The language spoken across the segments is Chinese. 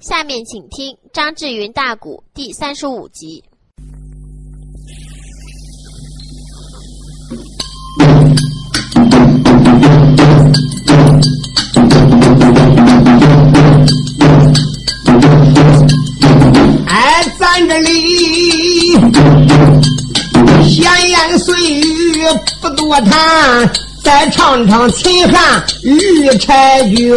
下面请听张志云大鼓第三十五集。哎，咱这里闲言碎语不多谈，再唱唱秦汉玉钗卷。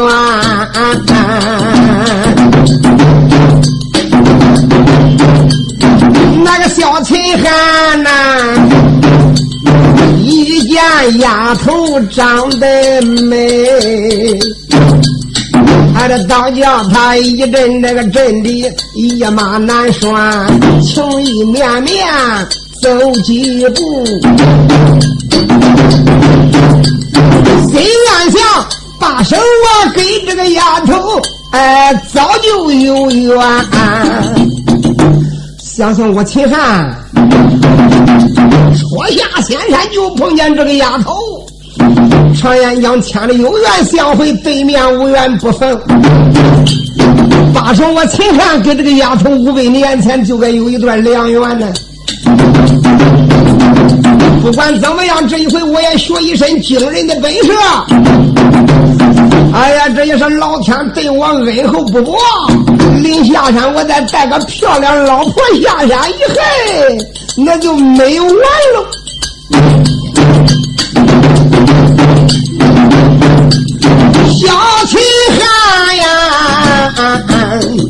那个小秦汉呐，一见丫头长得美。他这当叫他一阵那个阵的一马难拴，情意绵绵走几步，心暗想把手我给这个丫头，哎，早就有缘。想想我秦汉，初下仙山就碰见这个丫头。常言讲，千里有缘相会，对面无缘不逢。八说我秦汉跟这个丫头五百年前就该有一段良缘呢。不管怎么样，这一回我也学一身惊人的本事。哎呀，这也是老天对我恩厚不薄。临下山，我再带个漂亮老婆下山一嘿，那就没完了。小秦汉呀，心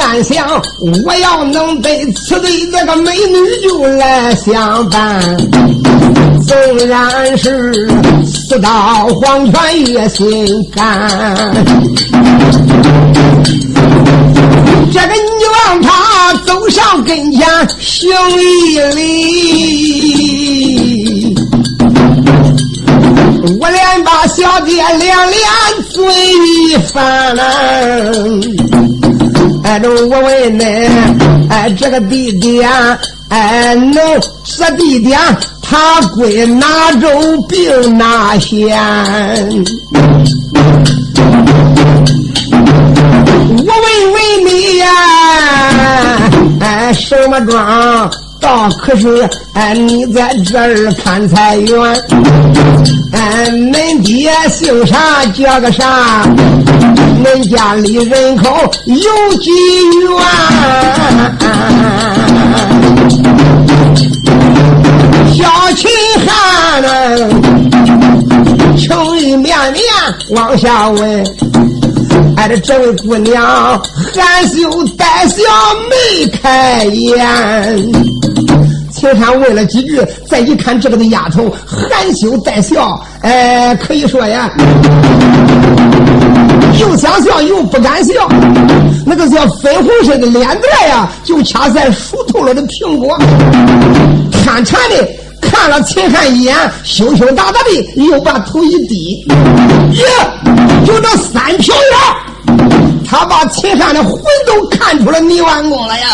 暗想：我要能被此对这个美女就来相伴，纵然是死到黄泉也心甘。这个女王他走上跟前行一礼。我连把小姐两连嘴一翻，哎，我问恁，哎，这个地点，哎，能这地点，他归哪州并哪县？我问问你呀，哎，什么庄？倒可是哎，你在这儿看菜园，哎，恁爹姓啥叫个啥？恁家里人口有几员？小秦汉呢，情意绵绵往下问，哎，这这位姑娘含羞带笑没开眼。秦汉问了几句，再一看这个的丫头含羞带笑，哎，可以说呀，又想笑又不敢笑，那个叫粉红色的脸蛋呀，就恰在熟透了的苹果。贪馋的看了秦汉一眼，羞羞答答的又把头一低，耶，就这三瓢眼。他把秦汉的魂都看出了泥丸宫了呀！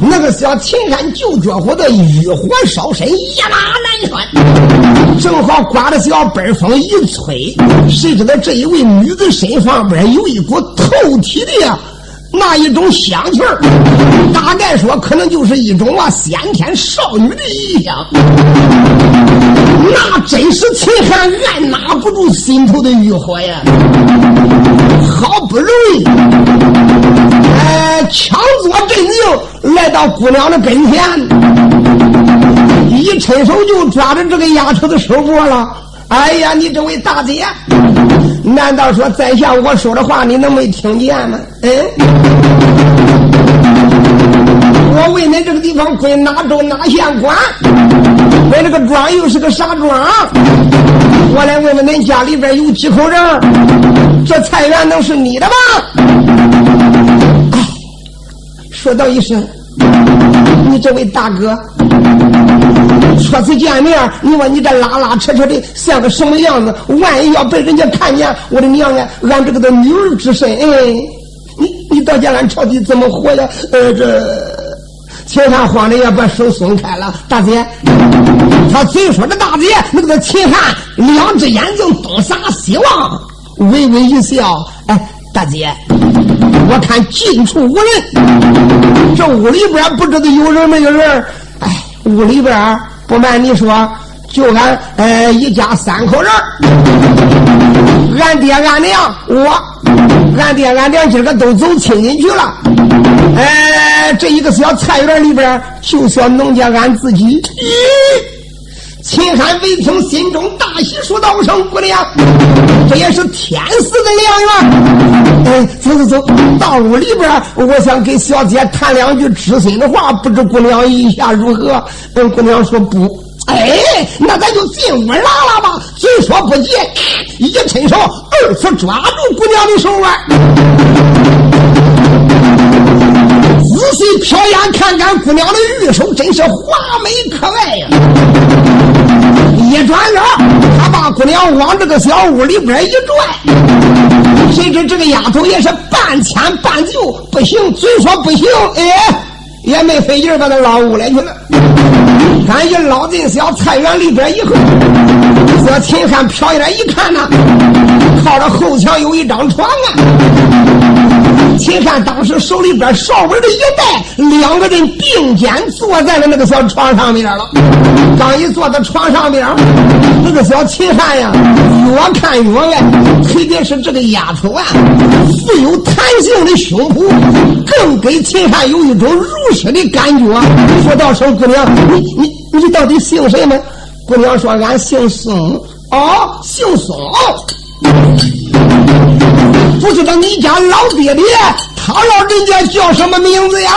那个小秦山就觉活的欲火烧身，一马难拴。正好刮着小北风一吹，谁知道这一位女子身上边有一股透体的呀，那一种香气儿，大概说可能就是一种啊先天少女的异象。那真是秦汉按捺不住心头的欲火呀！好不容易，哎，强作镇定，来到姑娘的跟前，一伸手就抓着这个丫头的手脖了。哎呀，你这位大姐，难道说在下我说的话你能没听见吗？嗯，我问你这个地方归哪州哪县管？我这个庄又是个啥庄？我来问问恁家里边有几口人？这菜园能是你的吗？说道一声，你这位大哥，初次见面，你说你这拉拉扯扯的像个什么样子？万一要被人家看见，我的娘啊，俺这个的女儿之身，哎，你你到家俺朝底怎么活呀？呃，这。秦汉慌的要把手松开了，大姐，他嘴说的大姐，那个秦汉两只眼睛东撒西望，微微一笑，哎，大姐，我看近处无人，这屋里边不知道有人没有人。屋里边不瞒你说，就俺呃一家三口人，俺爹俺娘我，俺爹俺娘今个都走亲戚去了。哎，这一个小菜园里边，就小农家俺自己。咦。秦汉闻听，心中大喜，说道声：“姑娘，这也是天赐的良缘。哎，走走走，到屋里边，我想给小姐谈两句知心的话，不知姑娘意下如何？”嗯，姑娘说：“不。”哎，那咱就进屋拉拉吧。嘴说不急，一伸手，二次抓住姑娘的手腕，仔细瞟眼看看姑娘的玉手，真是华美可爱呀。一转眼，他把姑娘往这个小屋里边一拽，谁知这个丫头也是半牵半就，不行，嘴说不行，哎，也没费劲把她捞屋里去了。赶一捞进小菜园里边以后，这秦汉瞟一眼一看呢，靠着后墙有一张床啊。秦汉当时手里边稍微的一带，两个人并肩坐在了那个小床上面了。刚一坐在床上面，那个小秦汉呀，越看越爱，特别是这个丫头啊，富有弹性的胸脯，更给秦汉有一种如诗的感觉。说到声姑娘，你你。你到底姓什么？姑娘说：“俺姓宋。”哦，姓宋。不知道你家老爹爹他老人家叫什么名字呀？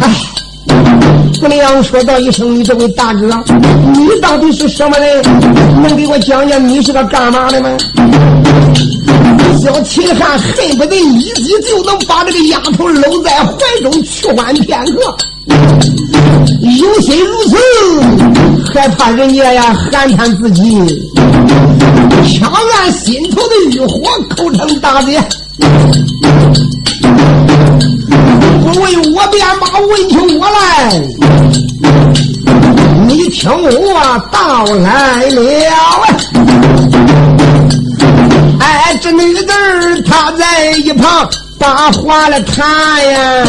哎，姑娘说道一声：“你这位大哥，你到底是什么人？能给我讲讲你是个干嘛的吗？”小秦汉恨不得一击就能把这个丫头搂在怀中去欢片刻。有心如此，还怕人家呀寒叹自己，抢俺心头的欲火，口称大姐。不为我便把问起我来，你听我道来了。哎，这女子她在一旁把话来谈呀，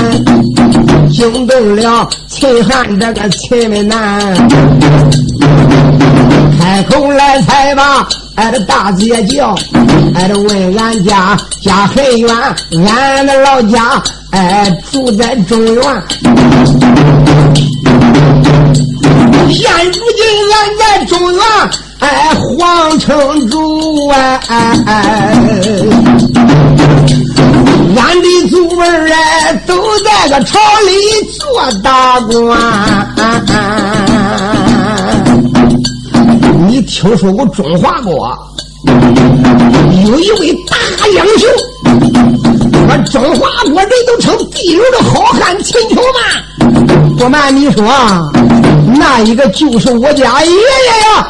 惊动了。秦汉这个秦美男，开口来才把俺的大姐叫，俺的问俺家家很远，俺的老家哎住在中原，现如今俺在中原哎皇城住哎。俺的祖辈儿哎，都在个朝里做大官。听说过中华国？有一位大英雄，我中华国人都称地流的好汉秦琼嘛。不瞒你说，那一个就是我家爷爷呀。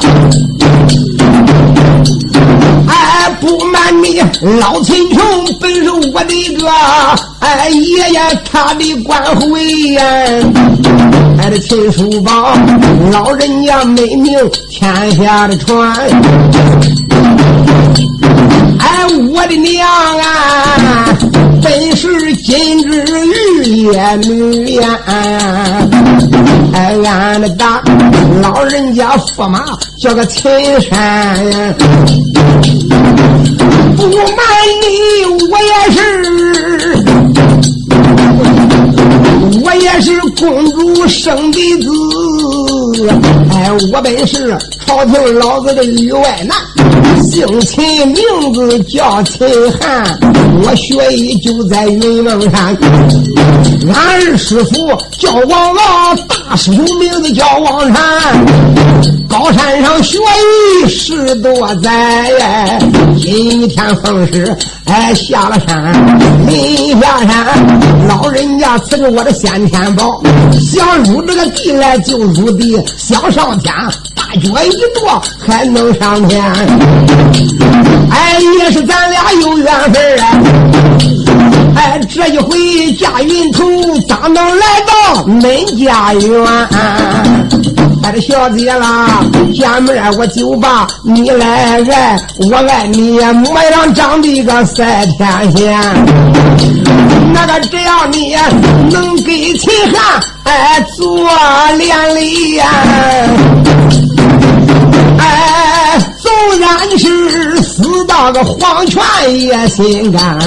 哎，不瞒你，老秦琼本是我的个哎爷爷他的官回呀，俺的秦叔宝，老人家美名天下的传。哎，我的娘啊，本是金枝玉叶女呀。哎，俺的大老人家驸马叫个秦山。不瞒你，我也是，我也是公主生的子。哎，我本是朝廷老子的女外男，姓秦，名字叫秦汉。我学艺就在云梦山，俺二师傅叫王老，大师傅名字叫王禅。高山上学艺十多载，今天奉旨哎下了山，临下山，老人家赐给我的先天宝，想入这个地来就入地，想上天大脚一跺还能上天。哎，也是咱俩有缘分啊！哎，这一回驾云头，咋能来到恁家园？哎，这小姐啦，见面我就把你来爱，我爱你模样长得个赛天仙。那个只要你能给秦汉哎做连理呀，哎，纵然是死到个黄泉也心甘。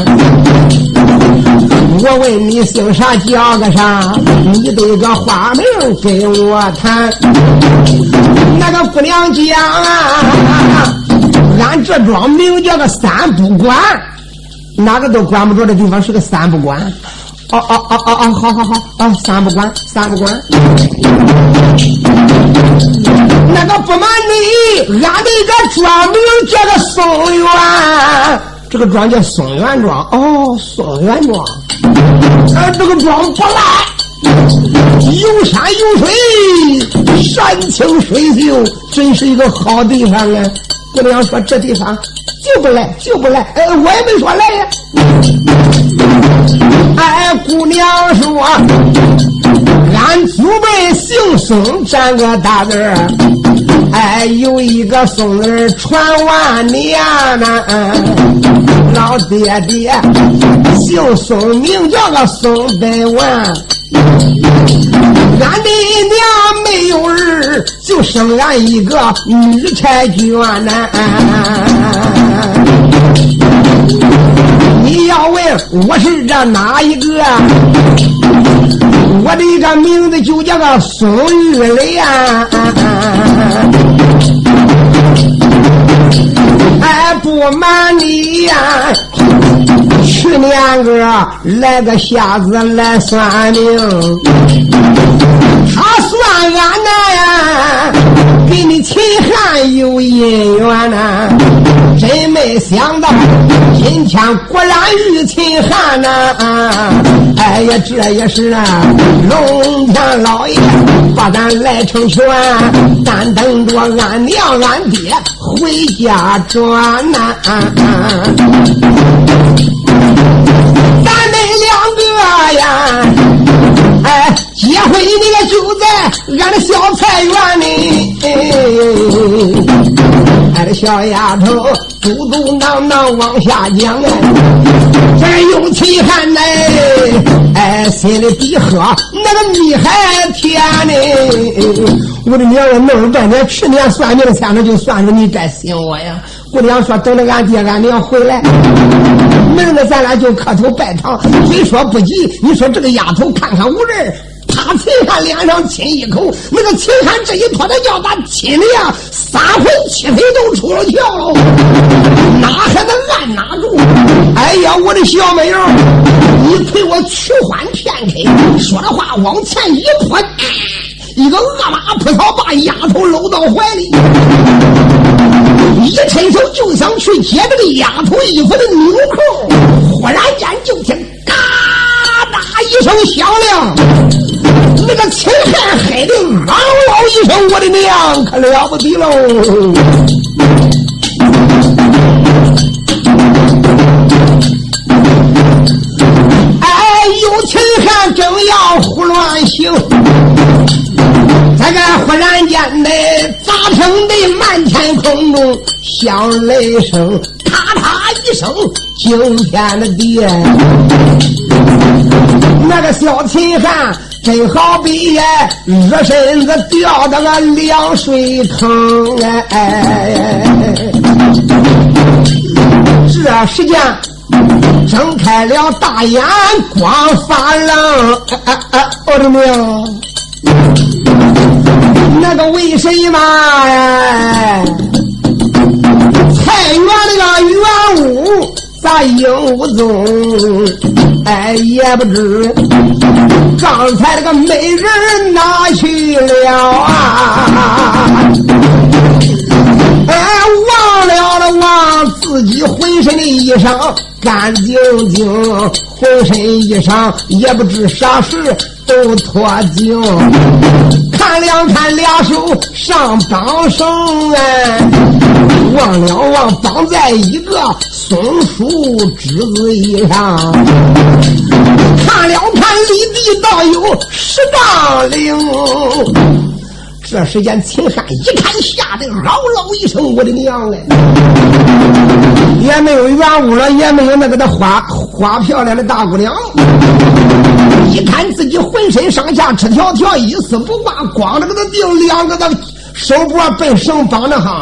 我问你姓啥叫个啥？你得个花名给我谈。那个姑娘讲啊，俺这庄名叫个三不管，哪个都管不着的地方是个三不管。哦哦哦哦哦，好好好，啊，三不管，三不管。那个不瞒你，俺的个庄名叫个松原，这个庄叫松原庄。哦，松原庄。呃，这个庄不赖，有山有水，山清水秀，真是一个好地方啊！姑娘说这地方就不来，就不来。哎，我也没说来呀。哎，姑娘说，俺祖辈姓孙，占个大字儿。哎，有一个孙儿传万年呐。老爹爹姓孙，名叫个孙百万。俺的娘没有儿，就生俺一个女婵娟呐。你要问我是这哪一个？我的这名字就叫个宋玉莲。哎，不瞒你呀，去年个来个瞎子来算命，他算俺那呀，跟你秦汉有姻缘呐，真没想到今天果然遇秦汉呐！哎呀，这也是啊，龙天老爷把咱来成全，咱等着俺娘俺爹。回家转呐，两个呀，哎，结婚那个就在俺的小菜园里。哎，这小丫头嘟嘟囔囔往下讲哎，这有气汉嘞，哎，心里比喝那个蜜还甜呢。我的娘，我弄了半天，去年算命的前头就算着你该信我呀。姑娘说等着俺爹俺娘回来，明个咱俩就磕头拜堂。虽说不急，你说这个丫头看看无人，啪秦汉脸上亲一口，那个秦汉这一泼他叫他亲的呀，三魂七魄都出了窍了，哪还能按哪住？哎呀，我的小妹儿，你陪我取欢片刻，说的话往前一泼。一个恶马扑逃，把丫头搂到怀里，一伸手就想去解这个丫头衣服的纽扣，忽然间就听嘎哒一声响亮，那个秦汉害的嗷嗷一声，我的娘，可了不得喽！哎，有秦汉正要胡乱行。那个忽然间的砸声的满天空中响雷声，咔嚓一声惊天的地。那个小秦汉真好比热身子掉到个凉水坑哎！这时间睁开了大眼，光发愣。我的命！那个为什么呀？菜园那个园屋咋影无踪？哎，也不知刚才那个美人哪去了啊？哎，忘了了忘自己浑身的衣裳干净净，浑身衣裳也不知啥事都脱净。看两看两手上绑绳哎，望了望绑在一个松树枝子以上，看了看离地倒有十丈零。这时间，秦汉一看，吓得嗷嗷一声：“我的娘嘞！”也没有圆舞了，也没有那个的花花漂亮的大姑娘。一看自己浑身上下赤条条，一丝不挂，光着个的腚，两个的手脖被绳绑着哈，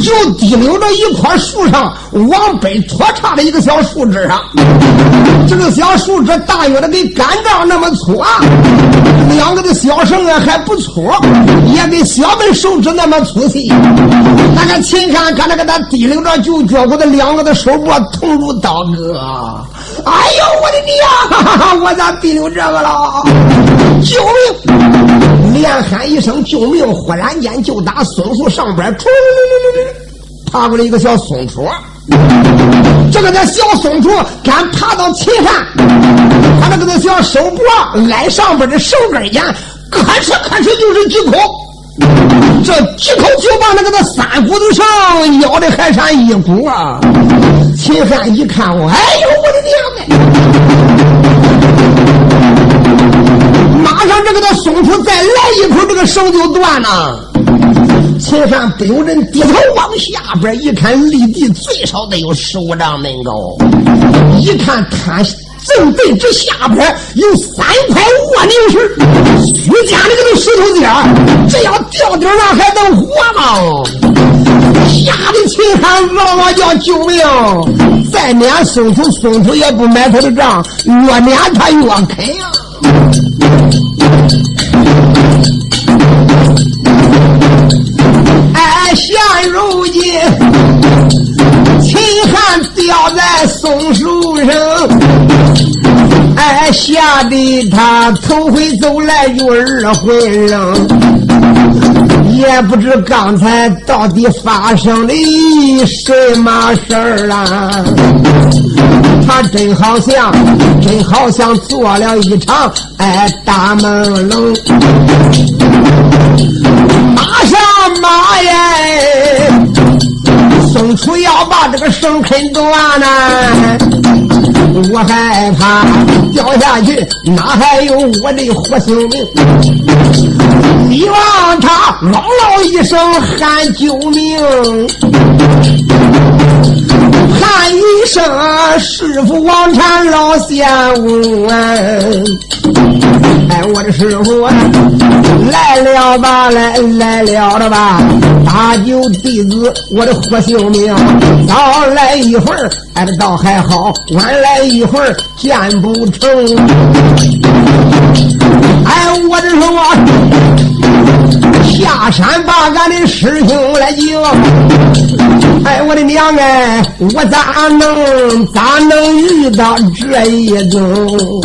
就滴溜着一棵树上往北拖叉的一个小树枝上。这个小树枝大约的跟杆杖那么粗啊，两个的小绳啊还不粗，也跟小妹手指那么粗细。那个秦汉看那个他滴溜着就觉我的两个的手脖痛如刀割。哎呦我的娘！我咋滴溜这个了？救命！连喊一声救命！忽然间就打松树上边，冲爬过来一个小松鼠。这个那小松鼠敢爬到秦汉，他那个那小手脖挨上边的手根间，可哧咔哧就是几口，这几口就把那个那三骨头上咬的还剩一股啊！秦汉一看，我哎呦我的娘嘞！马上这个他松鼠再来一口，这个绳就断了。秦汉不由人低头往下边一看，离地最少得有十五丈那高。一看他正对这下边有三块卧牛石，虚假的这个石头尖这要掉顶上还能活吗？吓得秦汉嗷嗷叫救命！再撵松鼠，松鼠也不买他的账，越撵他越啃呀。现如今，秦汉吊在松树上，哎，吓得他头回走来又二回扔，也不知刚才到底发生的什么事儿啊！他真好像，真好像做了一场哎大梦龙。马上马耶，松出要把这个绳啃断呢，我害怕掉下去，哪还有我的活性命？你望他嗷嗷一声喊救命，喊一声师傅王禅老仙翁。哎，我的师傅啊，来了吧，来来了了吧，大舅弟子，我的活性命。早来一会儿，哎，这倒还好；晚来一会儿，见不成。哎，我的说，下山把俺的师兄来救。哎，我的娘哎，我咋能咋能遇到这一种？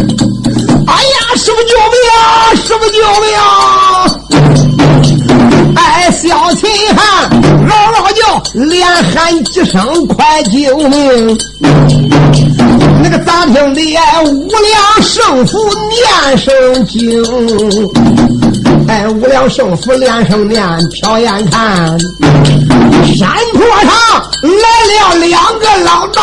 哎呀，师傅救命啊！师傅救命！小秦汉嗷嗷叫，连喊几声快救命！那个咋听的？无量圣父念声经，哎，无量圣父连声念，瞟眼看，山坡上来了两个老道。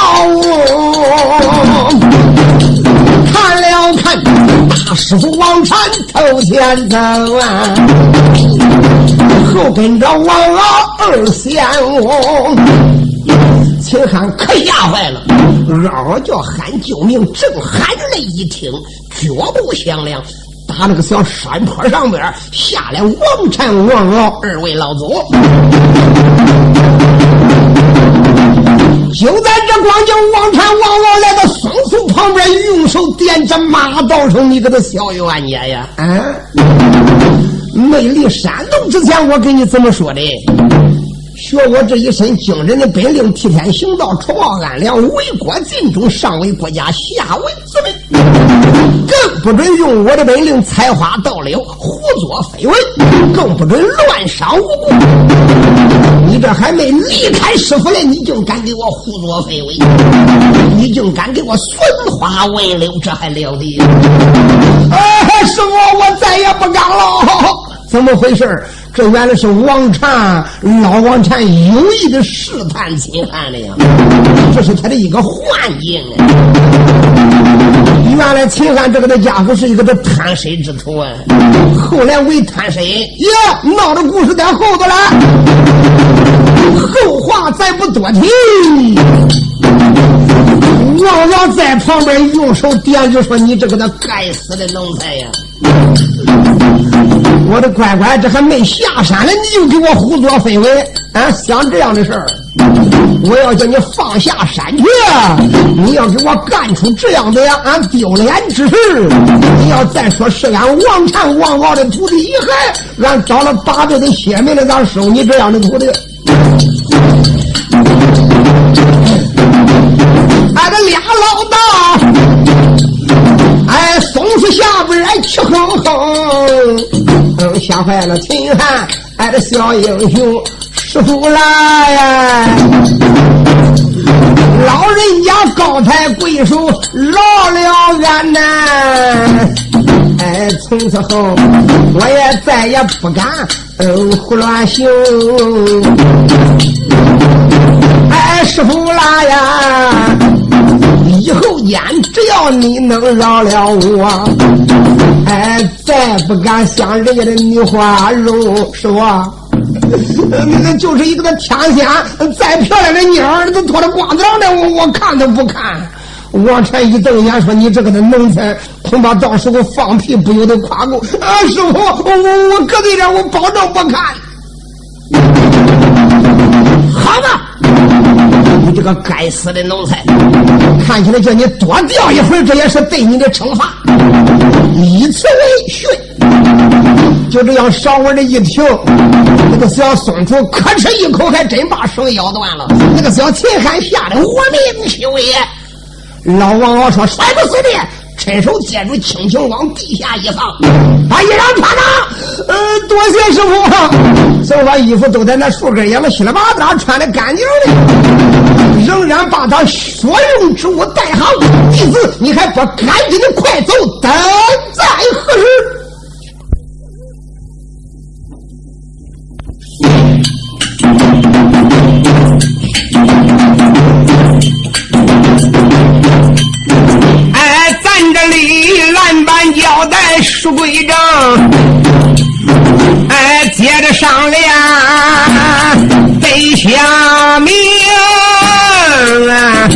看了看，大师傅往前头前走啊，后跟着王老二仙翁。秦汉可吓坏了，嗷嗷叫喊救命，正喊着一听，脚步响亮，打那个小山坡上边下来王禅、王老二位老祖。就在这光景，王禅、王老来到松树旁边，用手点着马道上：“你给他小冤家呀！”啊，没离山东之前，我跟你怎么说的？学我这一身惊人的本领，替天行道，除暴安良，为国尽忠，上为国家，下为子民。更不准用我的本领采花盗柳，胡作非为，更不准乱伤无辜。你这还没离开师傅呢，你就敢给我胡作非为，你就敢给我损花为柳，这还了得？师傅，我再也不敢了。怎么回事？这原来是王禅老王禅有意的试探秦汉的呀，这是他的一个幻境啊。原来秦汉这个的家伙是一个这贪水之徒啊，后来为贪水，呀，闹的故事在后头了。后话再不多提。王老在旁边用手点着说：“你这个那该死的奴才呀！我的乖乖，这还没下山呢，你就给我胡作非为啊！想这样的事儿，我要叫你放下山去！你要给我干出这样的呀俺丢脸之事！你要再说是俺王禅王敖的徒弟遗害，俺找了八辈的血霉了，咋收你这样的徒弟？”俺的俩老大，哎，松树下边气哼哼，嗯，吓坏了秦汉，俺的小英雄师傅来呀！老人家高抬贵手饶了俺呐！哎，从此后我也再也不敢胡乱行。哎，师傅啦呀！以后间，只要你能饶了我，哎，再不敢想人家的女花容，是吧？那个就是一个那天仙，再漂亮的妞儿，都脱了光裆的，我我看都不看。王禅一瞪眼说：“你这个的能才，恐怕到时候放屁不由得夸过。”啊，师傅，我我我搁对点，我保证不看。好吧。你这个该死的奴才，看起来叫你多吊一会，这也是对你的惩罚。以此为训，就这样稍微的一停，那个小松鼠可吃一口，还真把绳咬断了。那个小秦汉吓得我命休也。老王敖说：“摔不死的。”伸手接住，轻轻往地下一放，把衣裳穿上。呃，多谢师傅。所把衣服都在那树根也了，稀里巴拉穿的干净的，仍然把他所用之物带好。弟子，你还不赶紧的快走，等在何时？书归正，哎，接着上联得下名啊！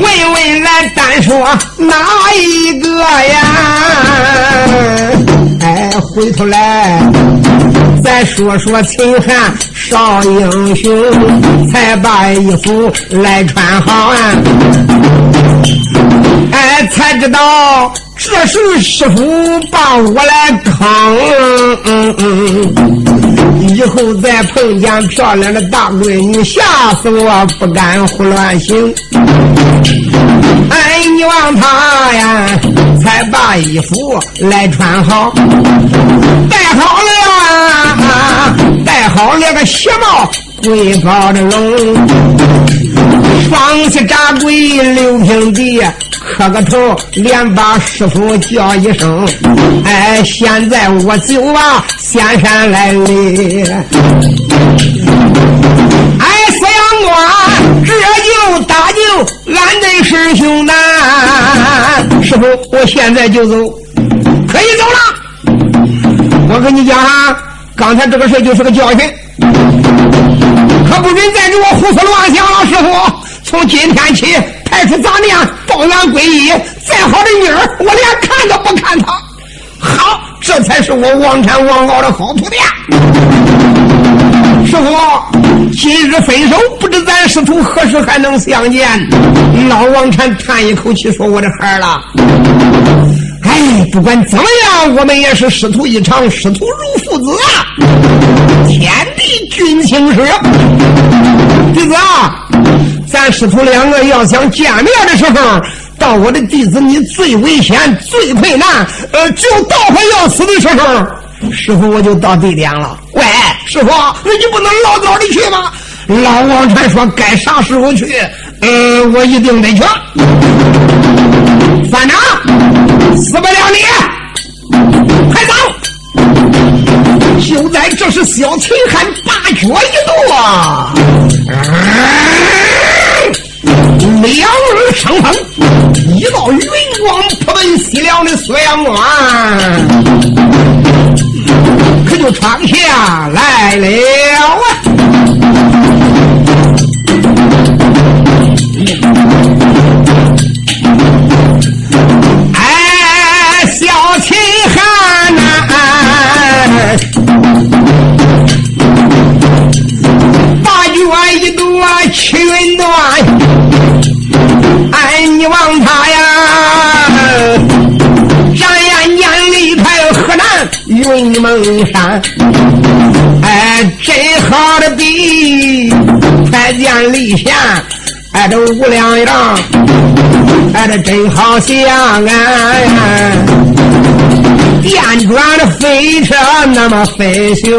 问问来单说哪一个呀？哎，回头来再说说秦汉。少英雄才把衣服来穿好啊！哎，才知道这是师傅把我来坑。嗯嗯以后再碰见漂亮的大闺女，吓死我不敢胡乱行。哎，你望他呀，才把衣服来穿好，戴好了，戴好了个鞋帽，跪高着龙，双膝扎跪六平地，磕个头，连把师傅叫一声。哎，现在我就啊，仙山来哩。哎，四阳关，这就搭救俺的师兄呐！师傅，我现在就走，可以走了。我跟你讲啊，刚才这个事就是个教训，可不准再给我胡思乱想了。师傅，从今天起，排除杂念，报怨归一，再好的女儿，我连看都不看她。好，这才是我王禅王敖的好徒弟。师傅，今日分手，不知咱师徒何时还能相见？老王禅叹一口气说：“我的孩儿了，哎，不管怎么样，我们也是师徒一场，师徒如父子啊！天地君亲师，弟子啊，咱师徒两个要想见面的时候。”到我的弟子，你最危险、最困难，呃，就到快要死的时候，师傅我就到地点了。喂，师傅，那你不能老早的去吗？老王禅说：“该啥时候去？呃，我一定得去。”反长，死不了你，快走！就在这时，小秦汉八脚一跺，两耳生风，一道云光扑奔西凉的锁阳关，可就闯下来了啊！八月一朵七云端，哎，你望他呀，展眼眼里台河南云蒙山，哎，真好的比快见李贤。哎，这五两样，哎，这真好像啊！电转的飞车那么飞旋，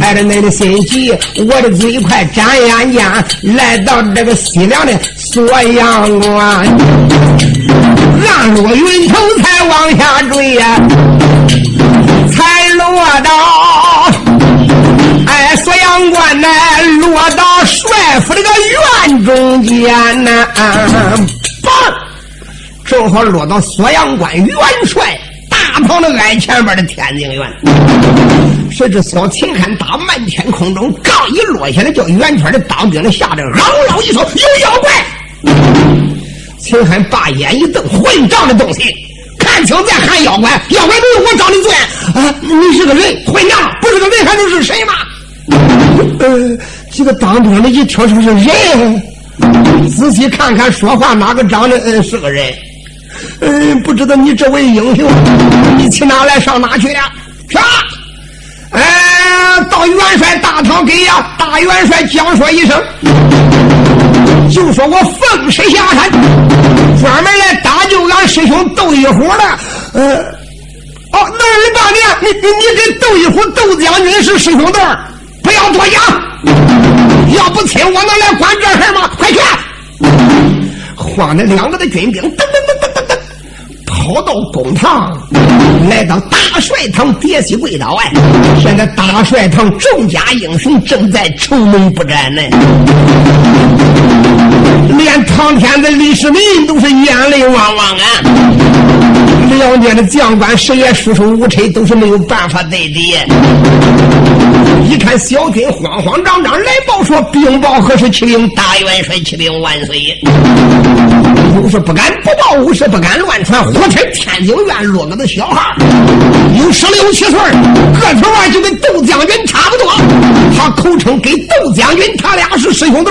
哎，这恁的心急，我的嘴快，眨眼间来到这个西凉的锁阳关，暗落云头才往下坠呀，才落到。哎，锁阳关呢，落到帅府这个院中间呢，棒，正好落到锁阳关元帅大堂的挨前边的天津院。谁知小秦汉打漫天空中，刚一落下来，叫圆圈的当兵的吓得嗷嗷一声：“有妖怪！”秦汉把眼一瞪：“混账的东西！看清再喊妖怪！妖怪不是我找你罪啊！你是个人，混账！不是个人还能是谁吗？”呃，几个当兵的一听说是人，仔细看看说话哪个长得呃是个人？嗯，不知道你这位英雄，你去哪来上哪去了？是吧？哎，到元帅大堂给呀，大元帅讲说一声，就说我奉师下山，专门来搭救俺师兄窦一虎的。呃，哦，那人大娘，你你你跟窦一虎窦将军是师兄弟？不要多讲，要不亲我能来管这事吗？快去！慌的两个的军兵噔噔噔跑到公堂，来到大帅堂叠起跪倒。哎，现在大帅堂众家英雄正在愁眉不展呢，连唐天子李世民都是眼泪汪汪啊！两边的将官谁也束手无策，都是没有办法对敌。一看小军慌慌张张来报说兵报何时？启禀大元帅，启禀万岁！有是不敢不报，无是不敢乱传。忽听天津院落个的小孩，有十六七岁，个头啊就跟窦将军差不多。他口称给窦将军，他俩是师兄弟，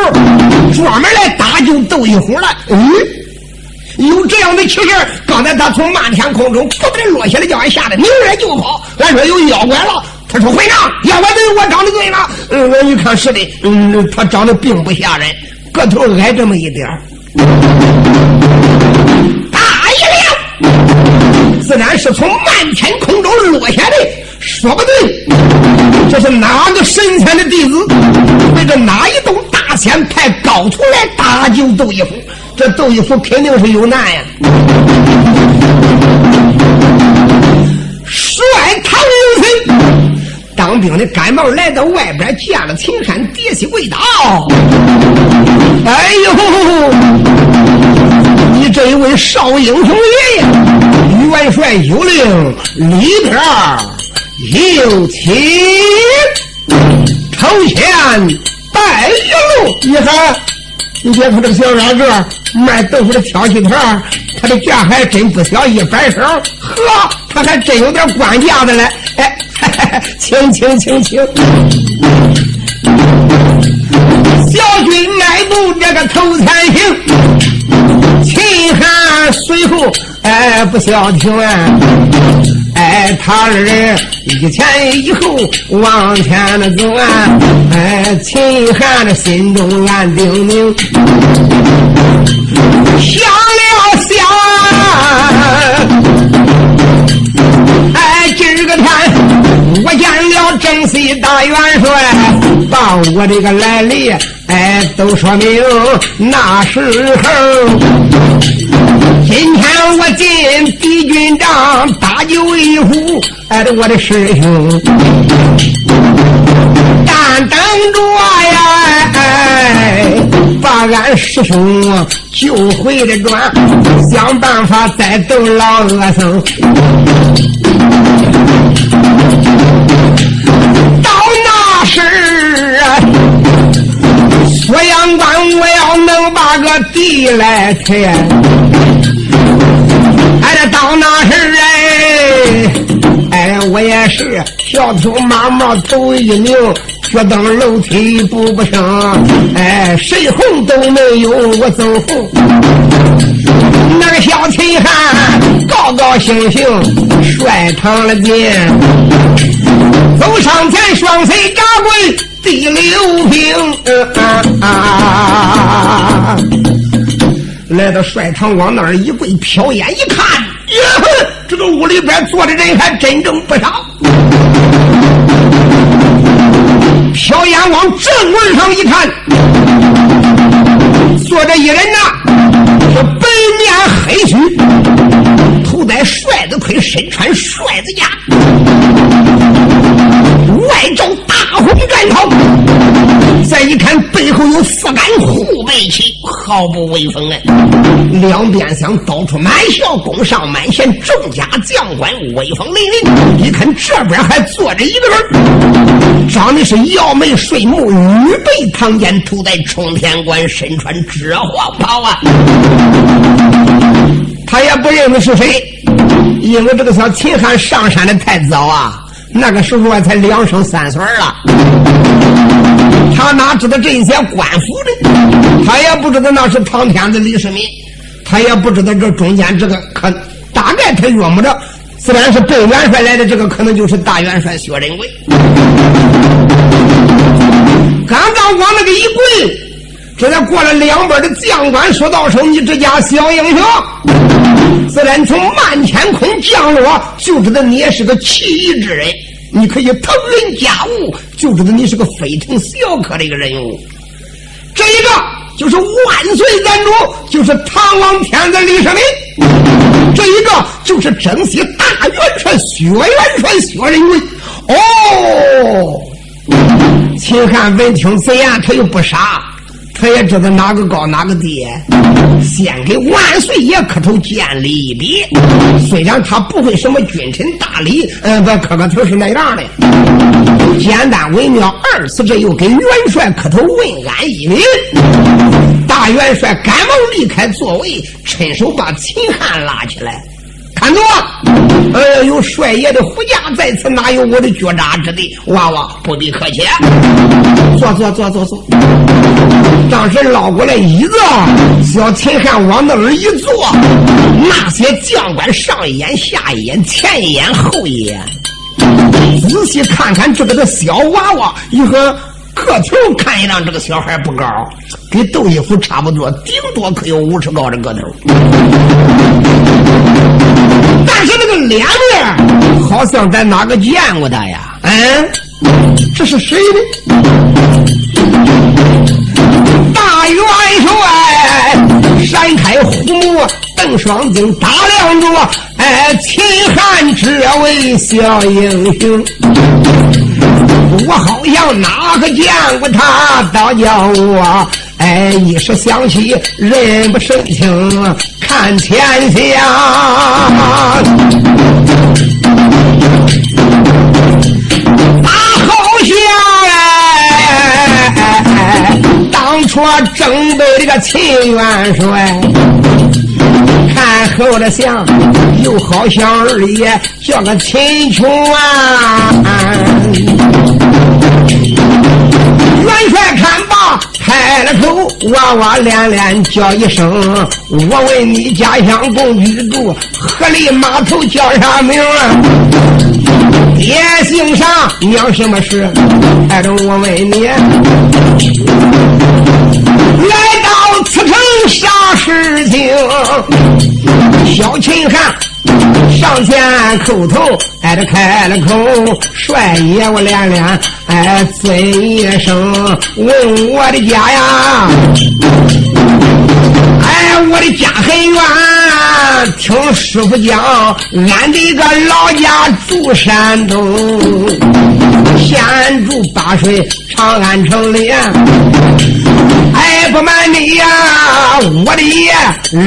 专门来搭救窦一虎了。嗯。有这样的奇事刚才他从漫天空中扑的落下来，叫俺吓得扭脸就跑。俺说有妖怪了，他说会长，妖怪对我长得对吗？嗯，我一看是的，嗯，他长得并不吓人，个头矮这么一点大一亮，自然是从漫天空中落下的，说不定这是哪个神仙的弟子，或者哪一栋大仙派高徒来搭救窦一虎。这窦一虎肯定是有难呀！兵的赶忙来到外边见了秦汉，跌膝跪倒。哎呦，你这一位少英雄爷爷，元帅有令，里边有请，头前拜一路，你看。你别看这个小矮个卖豆腐的挑起头他的价还真不小，一摆手，呵，他还真有点官架子嘞！哎，请请请请，小军迈步这个头前行，秦汉随后哎不消停啊！哎，他二人一前一后往前的走啊！哎，秦汉的心中暗叮咛，想了想！哎，今儿个天我见了正西大元帅，把我这个来历哎都说明，那时候。今天我进敌军帐打酒一壶，哎，我的师兄，但等着呀，哎，把俺师兄救回了转，想办法再斗老恶僧。到那时啊，锁阳关我要能把个地来填，到那时哎，哎，我也是小头马毛走一扭，脚蹬楼梯步不上，哎，谁红都没有我走红。那个小秦汉高高兴兴率堂了进，走上前双腿扎跪第六平，啊来到帅堂往那儿一跪，瞟眼一看，这个屋里边坐的人还真正不少。瞟眼往正门上一看，坐着一人呐。这白面黑须，头戴帅子盔，身穿帅子甲，外罩大红战袍。再一看，背后有四杆护背旗，毫不威风啊！两边厢刀出满校，弓上满弦，众家将官威风凛凛。一看这边还坐着一个人，长得是摇眉睡目，女背唐肩，头戴冲天冠，身穿赭黄袍啊！他也不认得是谁，因为这个小秦汉上山的太早啊，那个时候啊才两生三岁了，他哪知道这些官府的？他也不知道那是唐天子李世民，他也不知道这中间这个可大概他约摸着，自然是被元帅来的，这个可能就是大元帅薛仁贵。刚刚往那个一跪。这才过了两边的将官，说道声：“你这家小英雄，自然从漫天空降落，就知道你也是个奇异之人。你可以腾云驾雾，就知道你是个非同小可的一个人物。这一个就是万岁赞主，就是唐王天子李世民；这一个就是征西大元帅薛元帅薛仁贵。哦，秦汉闻听此言，他又不傻。”他也知道哪个高哪个低，先给万岁爷磕头见礼一笔。虽然他不会什么君臣大礼，嗯，不磕个头是那样的，简单微妙。二次这又给元帅磕头问安一礼。大元帅赶忙离开座位，伸手把秦汉拉起来。看着，呃，有帅爷的护驾在此，哪有我的脚扎之地？娃娃不必客气，坐坐坐坐坐。当时捞过来椅子，小秦汉往那儿一坐，那些将官上一眼下一眼，前一眼后一眼，仔细看看这个的小娃娃，一个个头看一张，这个小孩不高，跟窦一夫差不多，顶多可有五尺高的个头。但是那个脸面，好像在哪个见过他呀？嗯，这是谁呢？大元帅闪开虎目，瞪双睛，打量着，哎，秦汉这位小英雄，我好像哪个见过他？倒叫我哎，一时想起认不生清。看天下，他好像当初征北这个秦元帅，看后的像又好像二爷叫个秦琼啊。元帅看罢，开了口，哇哇连连叫一声：“我问你家乡共居住，河里码头叫啥名？爹姓啥？娘什么氏？还着我问你，来到此城啥事情？”小秦汉。上前叩头，挨着开了口，帅爷我连连哎尊一声，问我的家呀，哎，我的家很远，听师傅讲，俺的个老家住山东，现住八水长安城里。哎，不瞒你呀，我的爷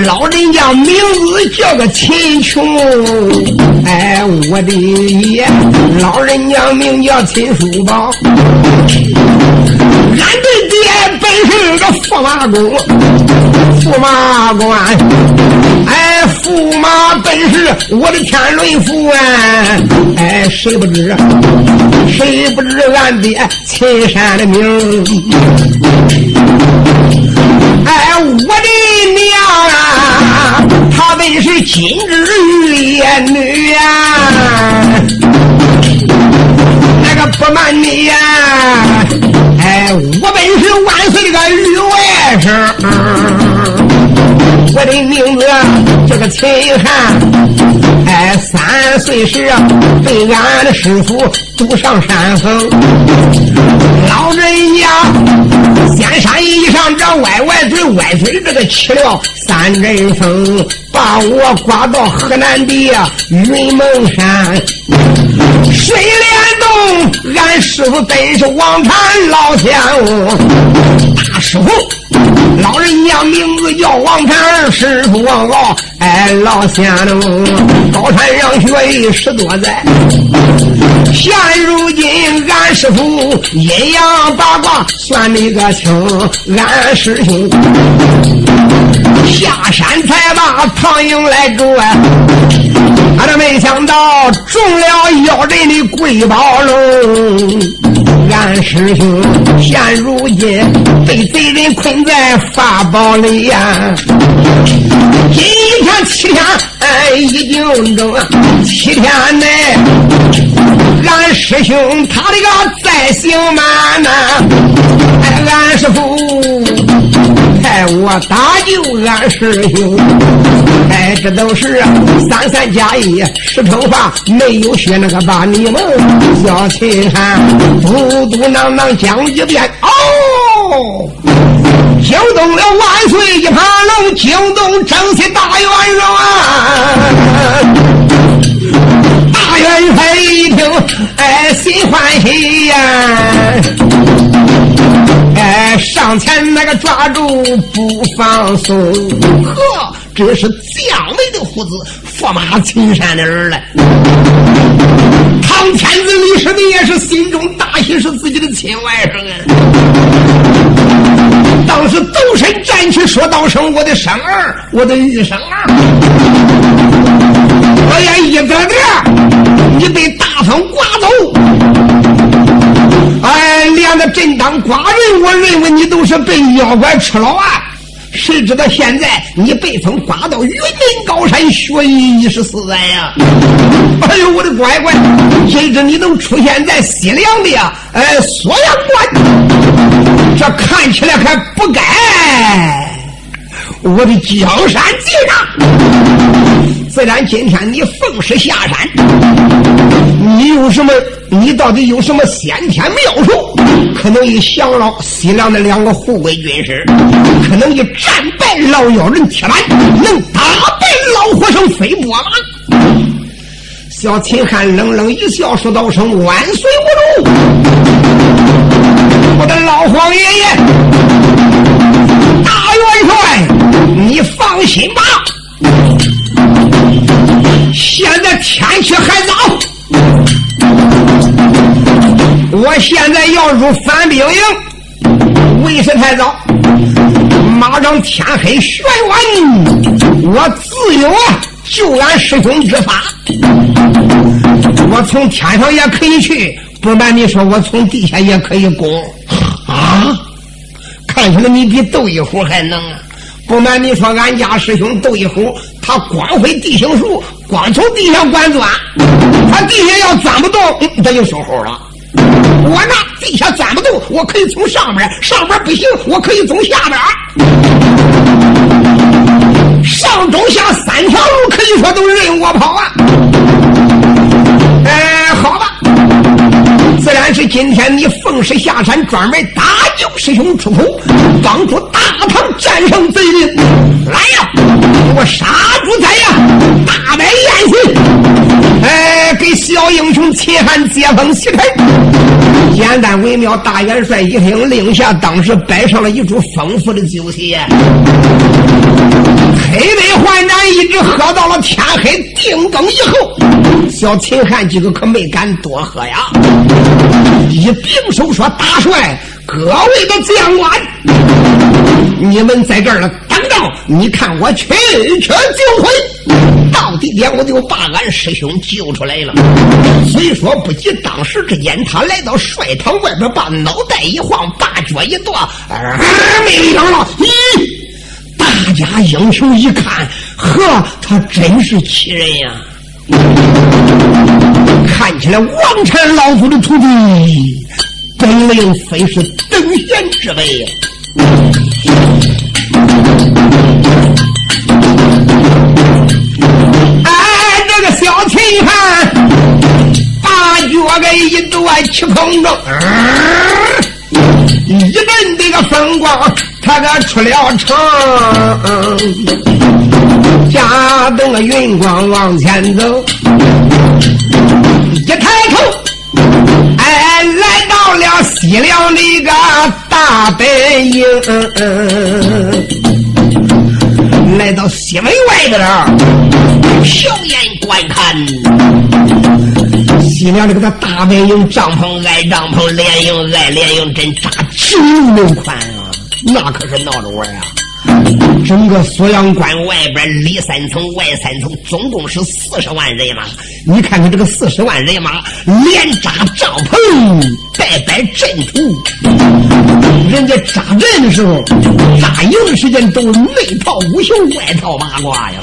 老人家名字叫个秦琼。哎，我的爷老人家名叫秦叔宝。俺的爹本是个驸马公，驸马官。哎，驸马本是我的天伦父啊！哎，谁不知？谁不知俺爹秦山的名？哎，我的娘啊，她本是金枝玉叶女呀！那个不瞒你呀，哎，我本是万岁的个女外甥。我的名字叫个秦汉，哎，三岁时被俺的师傅渡上山峰，老人家仙山一上这歪歪嘴歪嘴这个起了三阵风，把我刮到河南的云蒙山，水帘洞，俺师傅本是王禅老仙翁，大师傅。老人家名字叫王禅，师傅王敖，哎，老仙龙，高山上学艺十多载。现如今，俺师傅阴阳八卦算你个清，俺师兄下山才把苍蝇来住啊！俺都没想到中了妖人的贵宝龙。俺师兄现如今被贼人困在法宝里呀！今天七天哎已经中，七天内俺师兄他的个再行满呐！哎，俺师傅。哎，我打救俺师兄，哎，这都是三三加一石头法，没有学那个把你们叫秦汉，嘟嘟囔囔讲一遍。哦，惊动了万岁一盘龙，惊动正西大元帅！大元帅一听，哎，心欢喜呀。哎，上前那个抓住不放松，呵，这是将门的虎子，驸马秦山的儿来。唐天子李世民也是心中大喜，是自己的亲外甥啊。当时抖身站起，说道声：“我的生儿，我的一生儿。”哎呀，一个个，你被大风刮走。哎，连个正当寡人，我认为你都是被妖怪吃了啊！谁知道现在你被风刮到云林高山学艺一十四载呀！哎呦，我的乖乖，谁知你能出现在西凉的呀？哎，锁阳关，这看起来还不该我的江山记上。自然，今天你奉师下山，你有什么？你到底有什么先天妙术？可能以降了西凉的两个护卫军师，可能以战败老妖人铁板，能打败老和尚飞波吗？小秦汉冷冷一笑，说道声：“万岁无主，我的老黄爷爷，大元帅，你放心吧。现在天气还早。”我现在要入反兵营，为时太早。马上天黑玄晚，我自有救俺师兄之法。我从天上也可以去，不瞒你说，我从地下也可以攻。啊！看起来你比窦一虎还能啊！不瞒你说，俺家师兄窦一虎，他光会地形术，光从地下管钻，他地下要钻不动，他就收后了。我那地下钻不动，我可以从上面，上面不行，我可以从下面。上中下三条路，可以说都任我跑啊！哎，好吧，自然是今天你奉师下山，专门搭救师兄出口，帮助大唐战胜贼人。来呀，给我杀猪宰呀，大摆宴席，哎，给小英雄秦汉接风洗尘。简单微妙，大元帅一听令下，当时摆上了一桌丰富的酒席。黑白换盏，一直喝到了天黑定更以后。小秦汉几个可没敢多喝呀，一并手说：“大帅，各位的将官，你们在这儿呢等着，你看我去去就回。到地点我就把俺师兄救出来了。”虽说不急，当时之间他来到帅堂外边，把脑袋一晃，把脚一跺，没影了。咦，大家英雄一看，呵，他真是奇人呀！看起来王禅老祖的徒弟，本领非是等闲之辈呀。哎，这个小秦汉把脚给一跺，气空中，一阵这个风光，他可出了城。驾动了云光往前走，一抬头，哎，了西凉的一个大本营，来到西门外边瞟眼观看，西凉这个大本营，帐篷挨帐篷，连营挨连营，真扎九门宽啊，那可是闹着玩啊！整个锁阳关外边里三层外三层，总共是四十万人马。你看看这个四十万人马，连扎帐篷，带摆阵图。人家扎阵的时候，扎营的时间都是内套五行，外套八卦呀。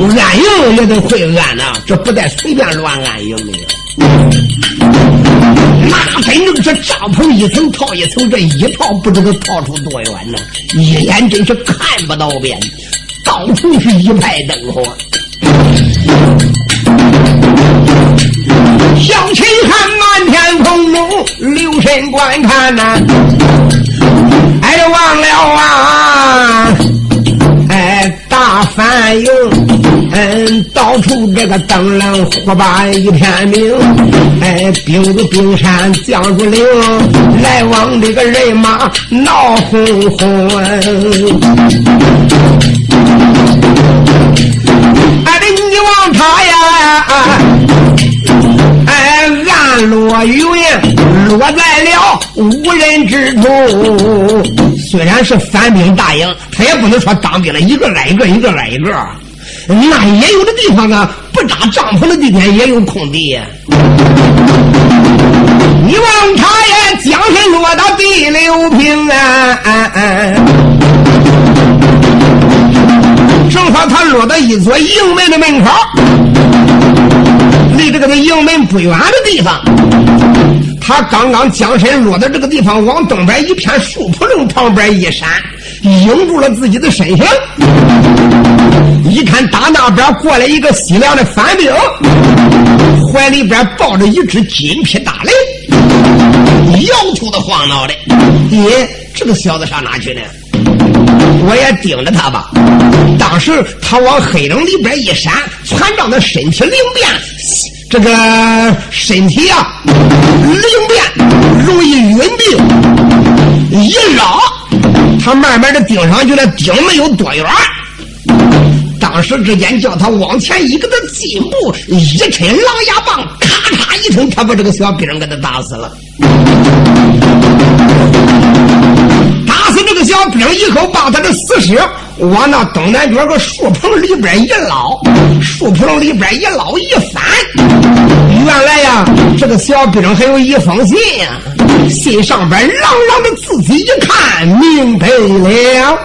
安营也得会安呐，这不带随便乱安营的。那真正是帐篷一层套一层，这一套不知道套出多远呢，一眼真是看不到边，到处是一派灯火。小秦汉满天空中留神观看呐，哎，忘了啊。大反营，嗯，到处这个灯笼火把一片明，哎，兵如冰山将如岭，来往这个人马闹哄哄，哎，你望他呀。哎暗落云落在了无人之中。虽然是反兵大营，他也不能说当兵了一个挨一个，一个挨一个。那也有的地方呢，不扎帐篷的地点也有空地。你望他呀，将身落到第六平啊，正好他落到一座营门的门口。离这个的营门不远的地方，他刚刚将身落到这个地方，往东边一片树蒲林旁边一闪，映住了自己的身形。一看打那边过来一个西凉的反兵，怀里边抱着一只金皮大雷，摇头的晃脑的。咦，这个小子上哪去呢？我也盯着他吧。当时他往黑影里边一闪，船长的身体灵便，这个身体啊灵便，容易晕病。一捞，他慢慢的顶上去了，顶没有多远。当时之间叫他往前一个的进步，一抻狼牙棒，咔嚓一声，他把这个小兵给他打死了。打死这个小兵以后，把他的死尸往那东南角个树棚里边一捞，树棚里边一捞一翻，原来呀，这个小兵还有一封信、信上边朗朗的自己一看明白了。